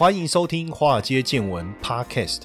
欢迎收听《华尔街见闻》Podcast。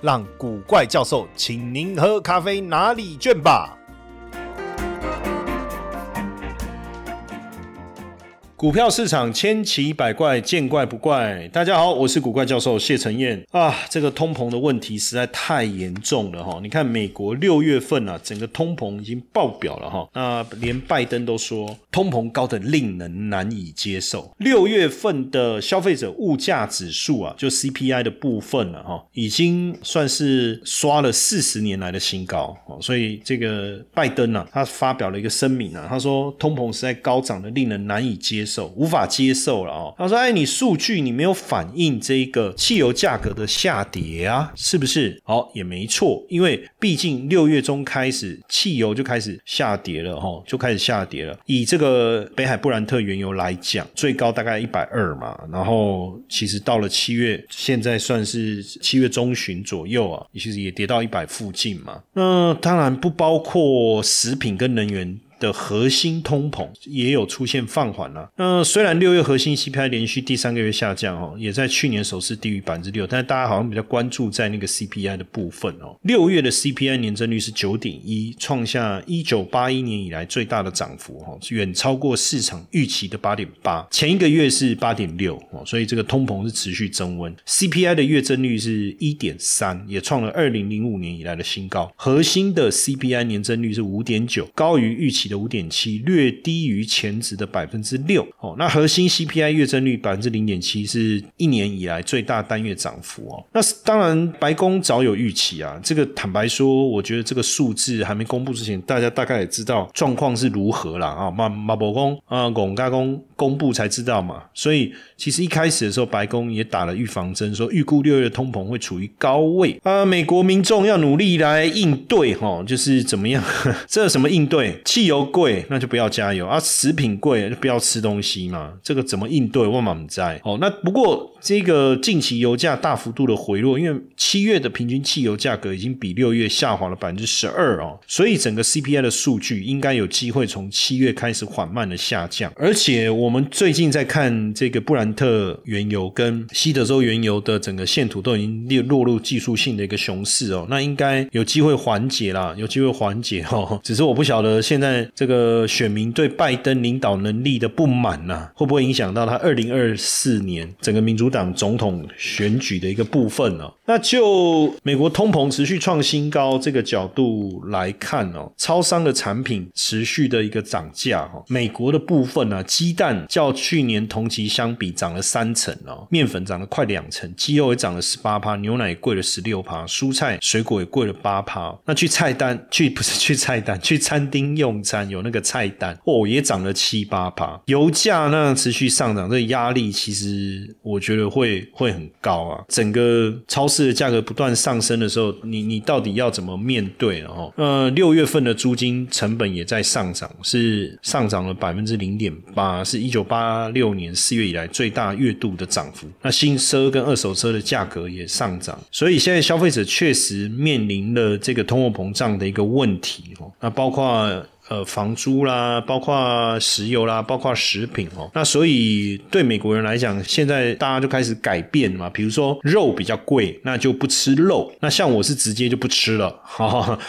让古怪教授请您喝咖啡拿礼券吧。股票市场千奇百怪，见怪不怪。大家好，我是古怪教授谢承彦啊。这个通膨的问题实在太严重了哈。你看美国六月份啊，整个通膨已经爆表了哈。那连拜登都说通膨高的令人难以接受。六月份的消费者物价指数啊，就 CPI 的部分了哈，已经算是刷了四十年来的新高哦。所以这个拜登呢，他发表了一个声明啊，他说通膨实在高涨的令人难以接。受无法接受了哦，他说：“哎，你数据你没有反映这个汽油价格的下跌啊，是不是？好，也没错，因为毕竟六月中开始汽油就开始下跌了哈，就开始下跌了。以这个北海布兰特原油来讲，最高大概一百二嘛，然后其实到了七月，现在算是七月中旬左右啊，其实也跌到一百附近嘛。那当然不包括食品跟能源。”的核心通膨也有出现放缓了。那虽然六月核心 CPI 连续第三个月下降哦，也在去年首次低于百分之六，但是大家好像比较关注在那个 CPI 的部分哦。六月的 CPI 年增率是九点一，创下一九八一年以来最大的涨幅哈，远超过市场预期的八点八。前一个月是八点六哦，所以这个通膨是持续增温。CPI 的月增率是一点三，也创了二零零五年以来的新高。核心的 CPI 年增率是五点九，高于预期。的五点七，略低于前值的百分之六。哦，那核心 CPI 月增率百分之零点七，是一年以来最大单月涨幅哦。那当然，白宫早有预期啊。这个坦白说，我觉得这个数字还没公布之前，大家大概也知道状况是如何了啊。马马博公啊，龚家公公布才知道嘛。所以其实一开始的时候，白宫也打了预防针，说预估六月的通膨会处于高位啊。美国民众要努力来应对哈，就是怎么样？这什么应对？汽油。贵那就不要加油啊，食品贵就不要吃东西嘛。这个怎么应对？万万不在哦。那不过这个近期油价大幅度的回落，因为七月的平均汽油价格已经比六月下滑了百分之十二哦，所以整个 CPI 的数据应该有机会从七月开始缓慢的下降。而且我们最近在看这个布兰特原油跟西德州原油的整个线图都已经落入技术性的一个熊市哦，那应该有机会缓解啦，有机会缓解哦。只是我不晓得现在。这个选民对拜登领导能力的不满呐，会不会影响到他二零二四年整个民主党总统选举的一个部分呢？那就美国通膨持续创新高这个角度来看哦，超商的产品持续的一个涨价哈。美国的部分呢，鸡蛋较去年同期相比涨了三成哦，面粉涨了快两成，鸡肉也涨了十八趴，牛奶也贵了十六趴，蔬菜水果也贵了八趴。那去菜单去不是去菜单去餐厅用餐。有那个菜单哦，也涨了七八趴。油价那持续上涨，这压力其实我觉得会会很高啊。整个超市的价格不断上升的时候，你你到底要怎么面对？哦，呃，六月份的租金成本也在上涨，是上涨了百分之零点八，是一九八六年四月以来最大月度的涨幅。那新车跟二手车的价格也上涨，所以现在消费者确实面临了这个通货膨胀的一个问题哦。那包括。呃，房租啦，包括石油啦，包括食品哦。那所以对美国人来讲，现在大家就开始改变嘛。比如说肉比较贵，那就不吃肉。那像我是直接就不吃了。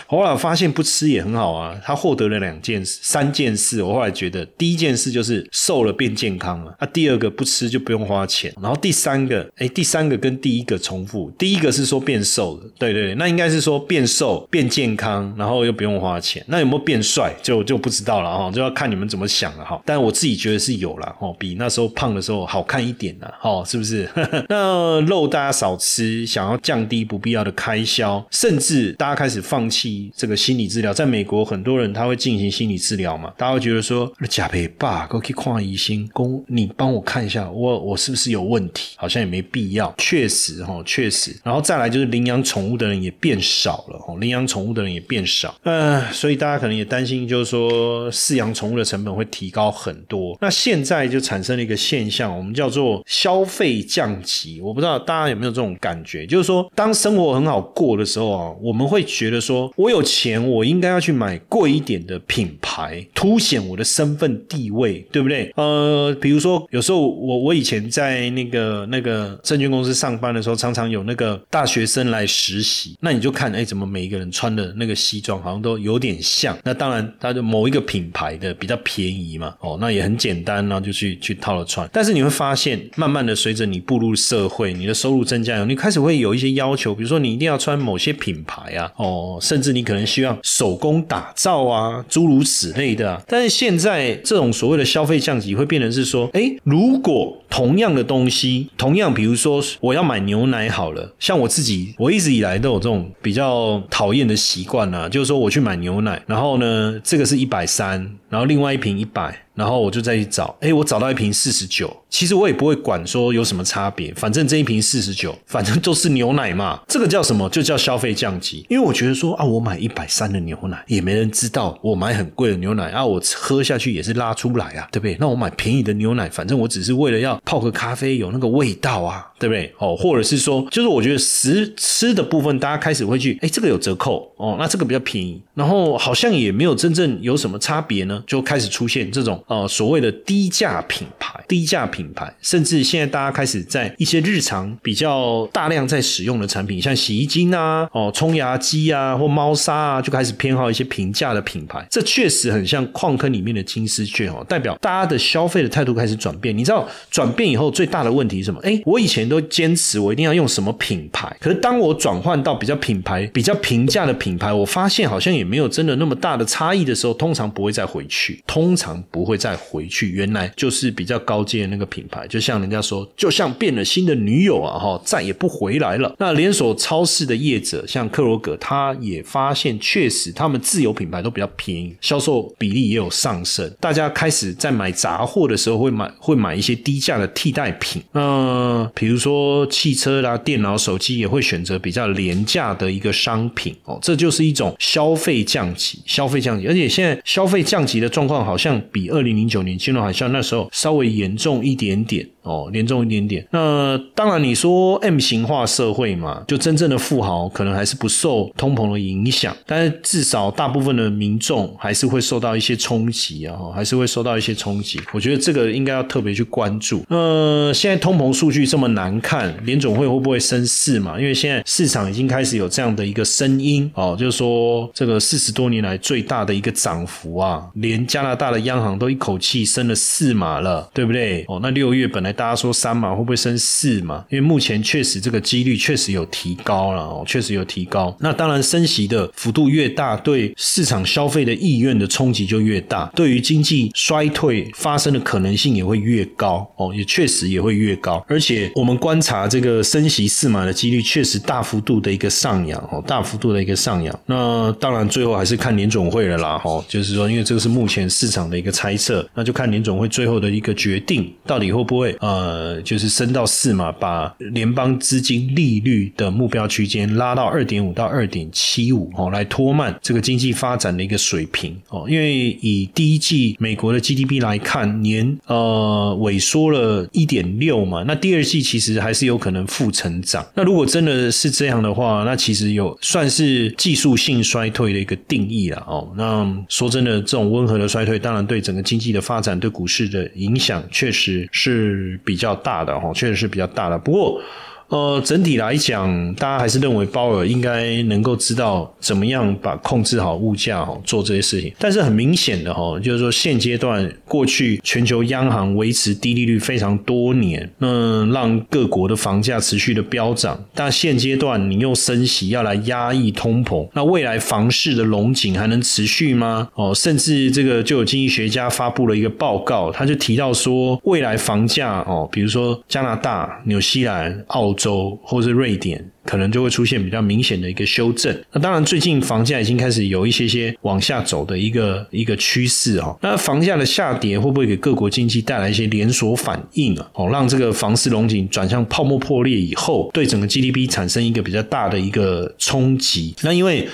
后来发现不吃也很好啊。他获得了两件事、三件事。我后来觉得，第一件事就是瘦了变健康了。那第二个不吃就不用花钱。然后第三个，哎，第三个跟第一个重复。第一个是说变瘦了，对对对，那应该是说变瘦变健康，然后又不用花钱。那有没有变帅？就就不知道了哈，就要看你们怎么想了哈。但我自己觉得是有了哈，比那时候胖的时候好看一点了哈，是不是？那肉大家少吃，想要降低不必要的开销，甚至大家开始放弃这个心理治疗。在美国，很多人他会进行心理治疗嘛，大家会觉得说，假赔爸，可以看医生，公你帮我看一下，我我是不是有问题？好像也没必要。确实哈，确实。然后再来就是领养宠物的人也变少了哈，领养宠物的人也变少。嗯，所以大家可能也担心，就就是说饲养宠物的成本会提高很多。那现在就产生了一个现象，我们叫做消费降级。我不知道大家有没有这种感觉，就是说，当生活很好过的时候啊，我们会觉得说，我有钱，我应该要去买贵一点的品牌，凸显我的身份地位，对不对？呃，比如说，有时候我我以前在那个那个证券公司上班的时候，常常有那个大学生来实习，那你就看，哎，怎么每一个人穿的那个西装好像都有点像？那当然，就某一个品牌的比较便宜嘛，哦，那也很简单，然后就去去套了穿。但是你会发现，慢慢的随着你步入社会，你的收入增加，你开始会有一些要求，比如说你一定要穿某些品牌啊，哦，甚至你可能希望手工打造啊，诸如此类的。但是现在这种所谓的消费降级会变成是说，哎，如果同样的东西，同样比如说我要买牛奶好了，像我自己，我一直以来都有这种比较讨厌的习惯啊，就是说我去买牛奶，然后呢，这这个是一百三，然后另外一瓶一百。然后我就再去找，哎，我找到一瓶四十九，其实我也不会管说有什么差别，反正这一瓶四十九，反正都是牛奶嘛，这个叫什么？就叫消费降级。因为我觉得说啊，我买一百三的牛奶，也没人知道我买很贵的牛奶啊，我喝下去也是拉出来啊，对不对？那我买便宜的牛奶，反正我只是为了要泡个咖啡有那个味道啊，对不对？哦，或者是说，就是我觉得食吃的部分，大家开始会去，哎，这个有折扣哦，那这个比较便宜，然后好像也没有真正有什么差别呢，就开始出现这种。呃，所谓的低价品牌，低价品牌，甚至现在大家开始在一些日常比较大量在使用的产品，像洗衣精啊、哦冲牙机啊或猫砂啊，就开始偏好一些平价的品牌。这确实很像矿坑里面的金丝雀哦，代表大家的消费的态度开始转变。你知道转变以后最大的问题是什么？哎，我以前都坚持我一定要用什么品牌，可是当我转换到比较品牌、比较平价的品牌，我发现好像也没有真的那么大的差异的时候，通常不会再回去，通常不会。再回去，原来就是比较高阶的那个品牌，就像人家说，就像变了新的女友啊，哈，再也不回来了。那连锁超市的业者，像克罗格，他也发现，确实他们自有品牌都比较便宜，销售比例也有上升。大家开始在买杂货的时候，会买会买一些低价的替代品。那比如说汽车啦、电脑、手机，也会选择比较廉价的一个商品哦。这就是一种消费降级，消费降级。而且现在消费降级的状况，好像比二二零。零九年金融海啸那时候稍微严重一点点哦，严重一点点。那当然你说 M 型化社会嘛，就真正的富豪可能还是不受通膨的影响，但是至少大部分的民众还是会受到一些冲击啊，还是会受到一些冲击。我觉得这个应该要特别去关注。呃，现在通膨数据这么难看，联总会会不会升四嘛？因为现在市场已经开始有这样的一个声音哦，就是说这个四十多年来最大的一个涨幅啊，连加拿大的央行都一。口气升了四码了，对不对？哦，那六月本来大家说三码会不会升四码？因为目前确实这个几率确实有提高了哦，确实有提高。那当然升息的幅度越大，对市场消费的意愿的冲击就越大，对于经济衰退发生的可能性也会越高哦，也确实也会越高。而且我们观察这个升息四码的几率确实大幅度的一个上扬哦，大幅度的一个上扬。那当然最后还是看联总会了啦，哈，就是说因为这个是目前市场的一个猜测。那就看联总会最后的一个决定，到底会不会呃，就是升到四嘛，把联邦资金利率的目标区间拉到二点五到二点七五哦，来拖慢这个经济发展的一个水平哦。因为以第一季美国的 GDP 来看，年呃萎缩了一点六嘛，那第二季其实还是有可能负成长。那如果真的是这样的话，那其实有算是技术性衰退的一个定义了哦。那说真的，这种温和的衰退，当然对整个经济。的发展对股市的影响确实是比较大的哈，确实是比较大的。不过，呃，整体来讲，大家还是认为鲍尔应该能够知道怎么样把控制好物价哦，做这些事情。但是很明显的哈，就是说现阶段过去全球央行维持低利率非常多年，那让各国的房价持续的飙涨。但现阶段你用升息要来压抑通膨，那未来房市的龙井还能持续吗？哦，甚至这个就有经济学家发布了一个报告，他就提到说，未来房价哦，比如说加拿大、纽西兰、澳州或是瑞典，可能就会出现比较明显的一个修正。那当然，最近房价已经开始有一些些往下走的一个一个趋势啊。那房价的下跌会不会给各国经济带来一些连锁反应啊？哦，让这个房市龙井转向泡沫破裂以后，对整个 GDP 产生一个比较大的一个冲击？那因为。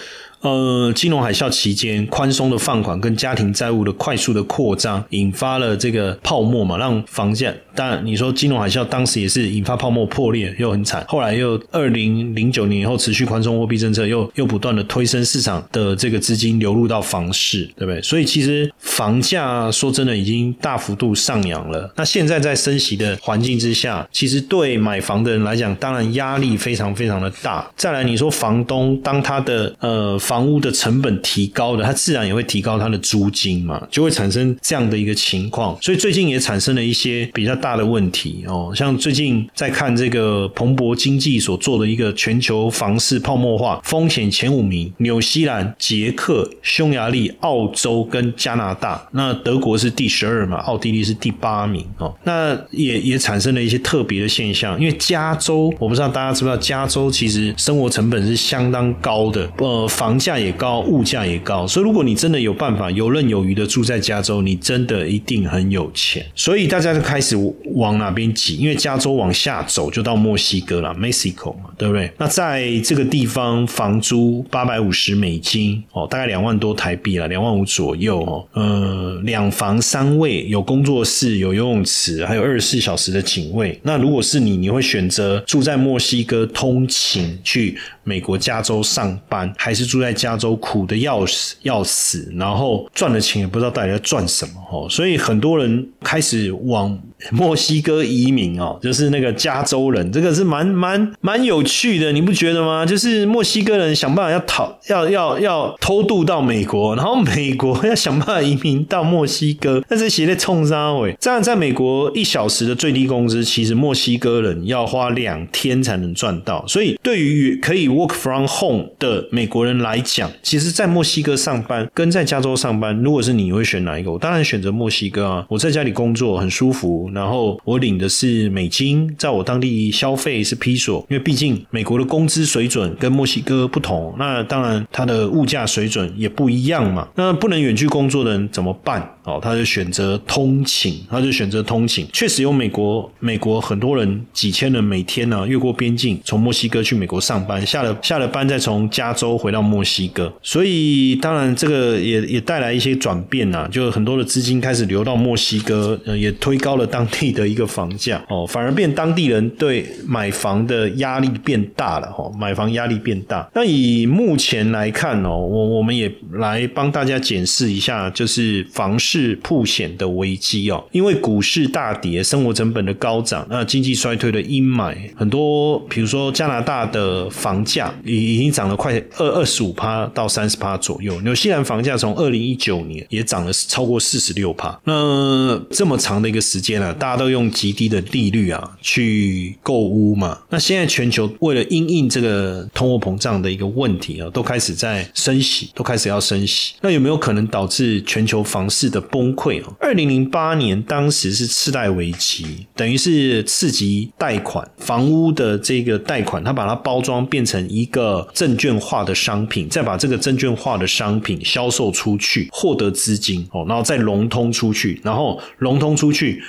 呃，金融海啸期间，宽松的放款跟家庭债务的快速的扩张，引发了这个泡沫嘛，让房价。当然，你说金融海啸当时也是引发泡沫破裂，又很惨。后来又二零零九年以后持续宽松货币政策，又又不断的推升市场的这个资金流入到房市，对不对？所以其实房价说真的已经大幅度上扬了。那现在在升息的环境之下，其实对买房的人来讲，当然压力非常非常的大。再来，你说房东当他的呃房房屋的成本提高的，它自然也会提高它的租金嘛，就会产生这样的一个情况。所以最近也产生了一些比较。大的问题哦，像最近在看这个彭博经济所做的一个全球房市泡沫化风险前五名，纽西兰、捷克、匈牙利、澳洲跟加拿大，那德国是第十二嘛，奥地利是第八名哦，那也也产生了一些特别的现象，因为加州，我不知道大家知不知道，加州其实生活成本是相当高的，呃，房价也高，物价也高，所以如果你真的有办法游刃有余的住在加州，你真的一定很有钱，所以大家就开始。往哪边挤？因为加州往下走就到墨西哥了，Mexico 嘛，对不对？那在这个地方，房租八百五十美金哦，大概两万多台币了，两万五左右哦。呃，两房三卫，有工作室，有游泳池，还有二十四小时的警卫。那如果是你，你会选择住在墨西哥通勤去美国加州上班，还是住在在加州苦的要死要死，然后赚的钱也不知道到底在赚什么哦？所以很多人开始往。墨西哥移民哦，就是那个加州人，这个是蛮蛮蛮有趣的，你不觉得吗？就是墨西哥人想办法要逃，要要要偷渡到美国，然后美国要想办法移民到墨西哥，那是写在冲杀尾。这样在美国一小时的最低工资，其实墨西哥人要花两天才能赚到。所以对于可以 work from home 的美国人来讲，其实，在墨西哥上班跟在加州上班，如果是你会选哪一个？我当然选择墨西哥啊！我在家里工作很舒服。然后我领的是美金，在我当地消费是披索，因为毕竟美国的工资水准跟墨西哥不同，那当然它的物价水准也不一样嘛。那不能远距工作的人怎么办？哦，他就选择通勤，他就选择通勤。确实有美国，美国很多人几千人每天呢越过边境，从墨西哥去美国上班，下了下了班再从加州回到墨西哥。所以当然这个也也带来一些转变呐，就很多的资金开始流到墨西哥，呃，也推高了当。地的一个房价哦，反而变当地人对买房的压力变大了哈，买房压力变大。那以目前来看哦，我我们也来帮大家检视一下，就是房市铺险的危机哦。因为股市大跌，生活成本的高涨，那经济衰退的阴霾，很多比如说加拿大的房价已已经涨了快二二十五趴到三十趴左右，纽西兰房价从二零一九年也涨了超过四十六趴。那这么长的一个时间大家都用极低的利率啊去购屋嘛，那现在全球为了因应这个通货膨胀的一个问题啊，都开始在升息，都开始要升息。那有没有可能导致全球房市的崩溃啊？二零零八年当时是次贷危机，等于是刺激贷款房屋的这个贷款，它把它包装变成一个证券化的商品，再把这个证券化的商品销售出去，获得资金哦，然后再融通出去，然后融通出去。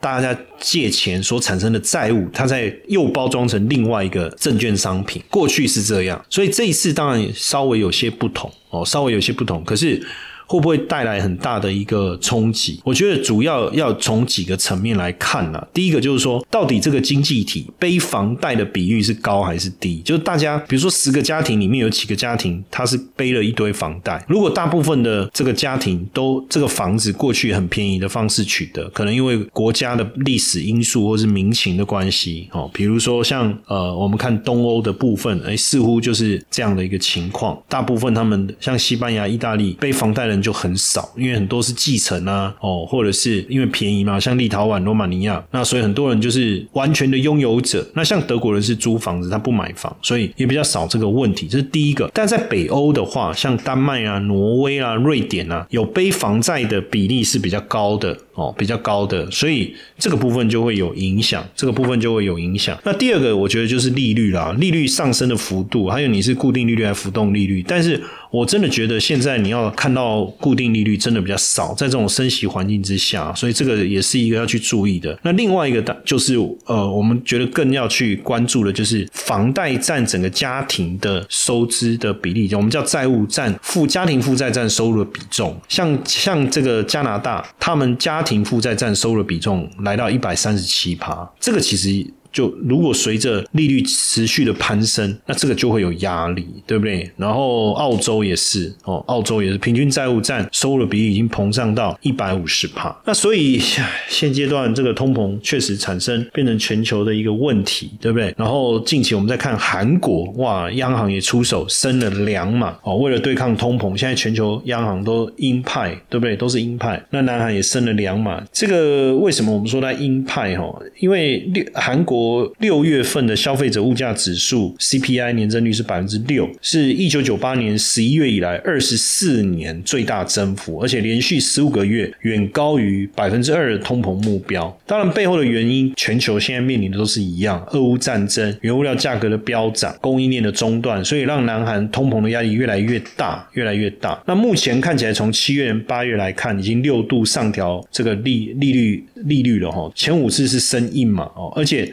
大家借钱所产生的债务，它在又包装成另外一个证券商品。过去是这样，所以这一次当然稍微有些不同哦，稍微有些不同。可是会不会带来很大的一个冲击？我觉得主要要从几个层面来看呢。第一个就是说，到底这个经济体背房贷的比率是高还是低？就是大家比如说十个家庭里面有几个家庭他是背了一堆房贷，如果大部分的这个家庭都这个房子过去很便宜的方式取得，可能因为国家的历史因素或是民情的关系哦，比如说像呃我们看东欧的部分，哎似乎就是这样的一个情况，大部分他们像西班牙、意大利背房贷的就很少，因为很多是继承啊哦，或者是因为便宜嘛，像立陶宛、罗马尼亚，那所以很多人就是完全的拥有者。那像德国人是租房子，他不买房，所以也比较少这个问题，这是第一个。但在北欧的话，像丹麦啊、挪威啊、瑞典啊，有背房债的比例是比较高的哦，比较高的，所以这个部分就会有影响，这个部分就会有影响。那第二个，我觉得就是利率啦，利率上升的幅度，还有你是固定利率还是浮动利率，但是。我真的觉得现在你要看到固定利率真的比较少，在这种升息环境之下，所以这个也是一个要去注意的。那另外一个就是呃，我们觉得更要去关注的就是房贷占整个家庭的收支的比例，我们叫债务占负家庭负债占收入的比重。像像这个加拿大，他们家庭负债占收入的比重来到一百三十七趴，这个其实。就如果随着利率持续的攀升，那这个就会有压力，对不对？然后澳洲也是哦，澳洲也是平均债务占收入比例已经膨胀到一百五十帕。那所以现阶段这个通膨确实产生变成全球的一个问题，对不对？然后近期我们再看韩国，哇，央行也出手升了两码哦，为了对抗通膨，现在全球央行都鹰派，对不对？都是鹰派。那南韩也升了两码，这个为什么我们说它鹰派？哈，因为六韩国。六月份的消费者物价指数 CPI 年增率是百分之六，是一九九八年十一月以来二十四年最大增幅，而且连续十五个月远高于百分之二的通膨目标。当然，背后的原因，全球现在面临的都是一样：俄乌战争、原物料价格的飙涨、供应链的中断，所以让南韩通膨的压力越来越大，越来越大。那目前看起来，从七月、八月来看，已经六度上调这个利利率利率了哈，前五次是升印嘛哦，而且。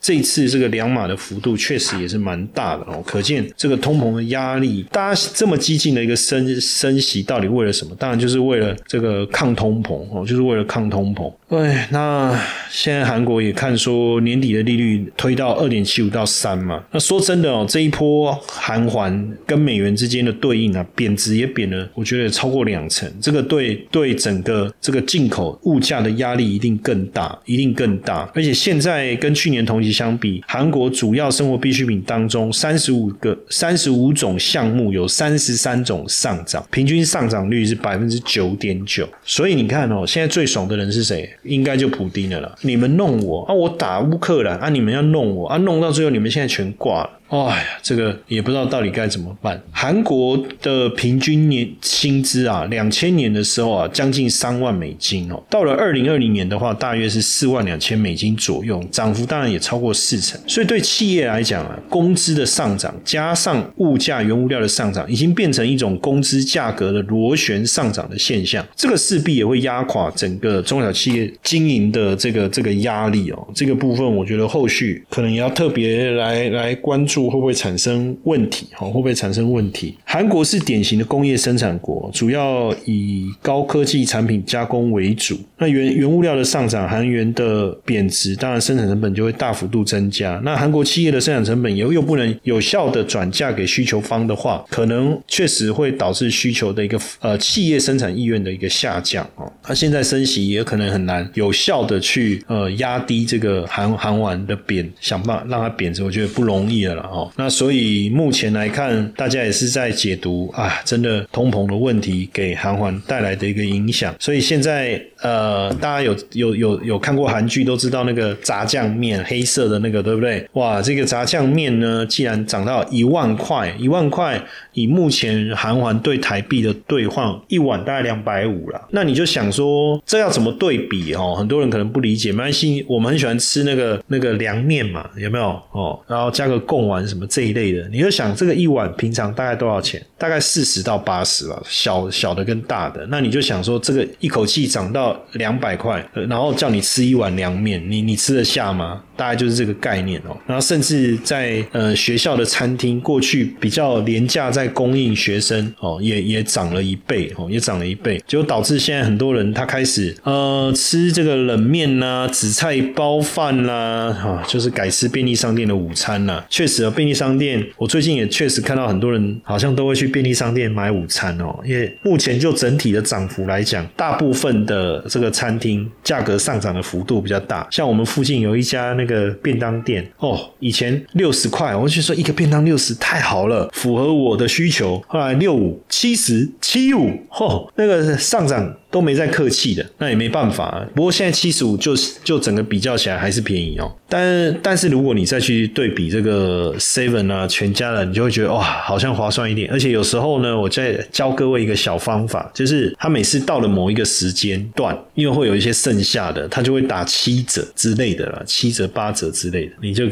这次这个两码的幅度确实也是蛮大的哦，可见这个通膨的压力，大家这么激进的一个升升息，到底为了什么？当然就是为了这个抗通膨哦，就是为了抗通膨。哎，那现在韩国也看说年底的利率推到二点七五到三嘛。那说真的哦，这一波韩环跟美元之间的对应啊，贬值也贬了，我觉得超过两成。这个对对整个这个进口物价的压力一定更大，一定更大。而且现在跟去年同期相比，韩国主要生活必需品当中，三十五个三十五种项目有三十三种上涨，平均上涨率是百分之九点九。所以你看哦，现在最爽的人是谁？应该就普丁的了。你们弄我啊，我打乌克兰啊，你们要弄我啊，弄到最后你们现在全挂了。哎呀，这个也不知道到底该怎么办。韩国的平均年薪资啊，两千年的时候啊，将近三万美金哦。到了二零二零年的话，大约是四万两千美金左右，涨幅当然也超过四成。所以对企业来讲啊，工资的上涨加上物价、原物料的上涨，已经变成一种工资价格的螺旋上涨的现象。这个势必也会压垮整个中小企业经营的这个这个压力哦。这个部分，我觉得后续可能也要特别来来关注。会不会产生问题？哈，会不会产生问题？韩国是典型的工业生产国，主要以高科技产品加工为主。那原原物料的上涨，韩元的贬值，当然生产成本就会大幅度增加。那韩国企业的生产成本又又不能有效的转嫁给需求方的话，可能确实会导致需求的一个呃企业生产意愿的一个下降哦。那现在升息也可能很难有效的去呃压低这个韩韩元的贬，想办法让它贬值，我觉得不容易了啦。哦，那所以目前来看，大家也是在解读啊，真的通膨的问题给韩环带来的一个影响。所以现在呃，大家有有有有看过韩剧，都知道那个炸酱面黑色的那个，对不对？哇，这个炸酱面呢，既然涨到一万块，一万块。以目前韩环对台币的兑换，一碗大概两百五了。那你就想说，这要怎么对比哦？很多人可能不理解。没关系，我们很喜欢吃那个那个凉面嘛，有没有哦？然后加个贡丸。什么这一类的，你就想这个一碗平常大概多少钱？大概四十到八十吧，小小的跟大的。那你就想说，这个一口气涨到两百块，然后叫你吃一碗凉面，你你吃得下吗？大概就是这个概念哦。然后甚至在呃学校的餐厅，过去比较廉价在供应学生哦，也也涨了一倍哦，也涨了一倍，就导致现在很多人他开始呃吃这个冷面呐、紫菜包饭啦，哈，就是改吃便利商店的午餐啦。确实啊，便利商店，我最近也确实看到很多人好像都会去便利商店买午餐哦，因为目前就整体的涨幅来讲，大部分的这个餐厅价格上涨的幅度比较大，像我们附近有一家那。个便当店哦，以前六十块，我就说一个便当六十太好了，符合我的需求。后来六五、七十、七五，嚯，那个上涨。都没在客气的，那也没办法。不过现在七十五，就就整个比较起来还是便宜哦。但但是如果你再去对比这个 Seven 啊、全家的，你就会觉得哇，好像划算一点。而且有时候呢，我在教各位一个小方法，就是他每次到了某一个时间段，因为会有一些剩下的，他就会打七折之类的啦，七折、八折之类的，你就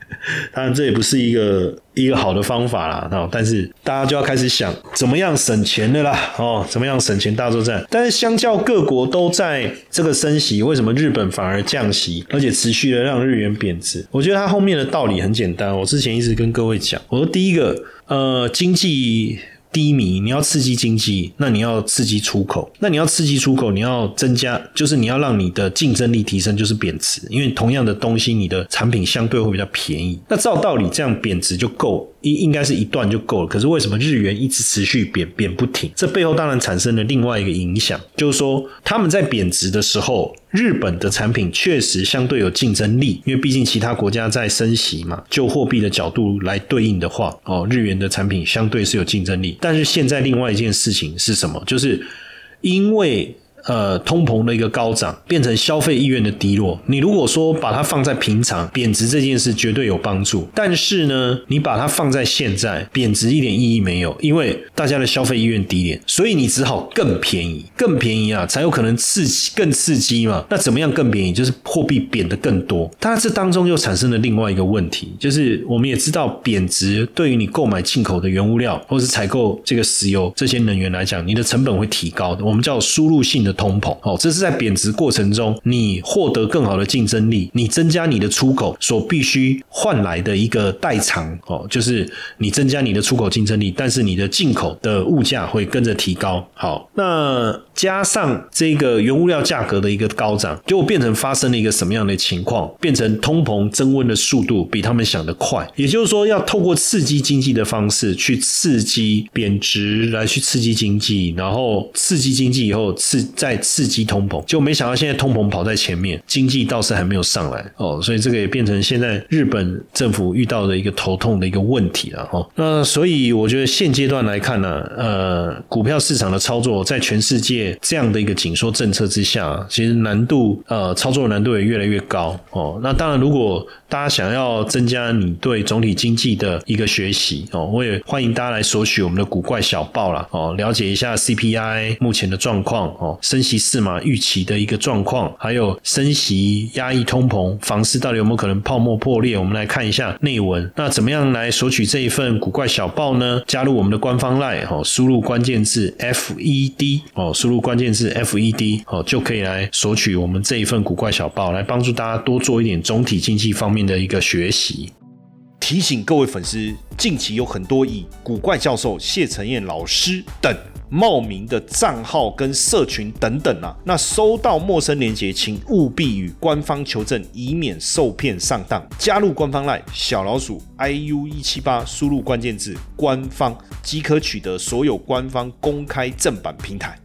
当然这也不是一个。一个好的方法啦，哦，但是大家就要开始想怎么样省钱的啦，哦，怎么样省钱，大作战。但是相较各国都在这个升息，为什么日本反而降息，而且持续的让日元贬值？我觉得它后面的道理很简单，我之前一直跟各位讲，我说第一个，呃，经济。低迷，你要刺激经济，那你要刺激出口，那你要刺激出口，你要增加，就是你要让你的竞争力提升，就是贬值，因为同样的东西，你的产品相对会比较便宜。那照道理这样贬值就够，应应该是一段就够了。可是为什么日元一直持续贬贬不停？这背后当然产生了另外一个影响，就是说他们在贬值的时候。日本的产品确实相对有竞争力，因为毕竟其他国家在升息嘛。就货币的角度来对应的话，哦，日元的产品相对是有竞争力。但是现在另外一件事情是什么？就是因为。呃，通膨的一个高涨变成消费意愿的低落。你如果说把它放在平常贬值这件事，绝对有帮助。但是呢，你把它放在现在贬值一点意义没有，因为大家的消费意愿低点，所以你只好更便宜，更便宜啊，才有可能刺激更刺激嘛。那怎么样更便宜？就是货币贬得更多。它，这当中又产生了另外一个问题，就是我们也知道贬值对于你购买进口的原物料或是采购这个石油这些能源来讲，你的成本会提高的。我们叫输入性的。通膨哦，这是在贬值过程中，你获得更好的竞争力，你增加你的出口所必须换来的一个代偿哦，就是你增加你的出口竞争力，但是你的进口的物价会跟着提高。好，那加上这个原物料价格的一个高涨，就变成发生了一个什么样的情况？变成通膨增温的速度比他们想的快，也就是说，要透过刺激经济的方式去刺激贬值，来去刺激经济，然后刺激经济以后刺。在刺激通膨，就没想到现在通膨跑在前面，经济倒是还没有上来哦，所以这个也变成现在日本政府遇到的一个头痛的一个问题了哈。那所以我觉得现阶段来看呢，呃，股票市场的操作在全世界这样的一个紧缩政策之下，其实难度呃操作难度也越来越高哦。那当然，如果大家想要增加你对总体经济的一个学习哦，我也欢迎大家来索取我们的古怪小报啦哦，了解一下 CPI 目前的状况哦。升息四码预期的一个状况，还有升息压抑通膨，房市到底有没有可能泡沫破裂？我们来看一下内文。那怎么样来索取这一份古怪小报呢？加入我们的官方 LINE 哦，输入关键字 FED 哦，输入关键字 FED 哦，就可以来索取我们这一份古怪小报，来帮助大家多做一点总体经济方面的一个学习。提醒各位粉丝，近期有很多以古怪教授、谢承彦老师等。冒名的账号跟社群等等啊，那收到陌生链接，请务必与官方求证，以免受骗上当。加入官方 Lie 小老鼠 iu 一七八，输入关键字官方即可取得所有官方公开正版平台。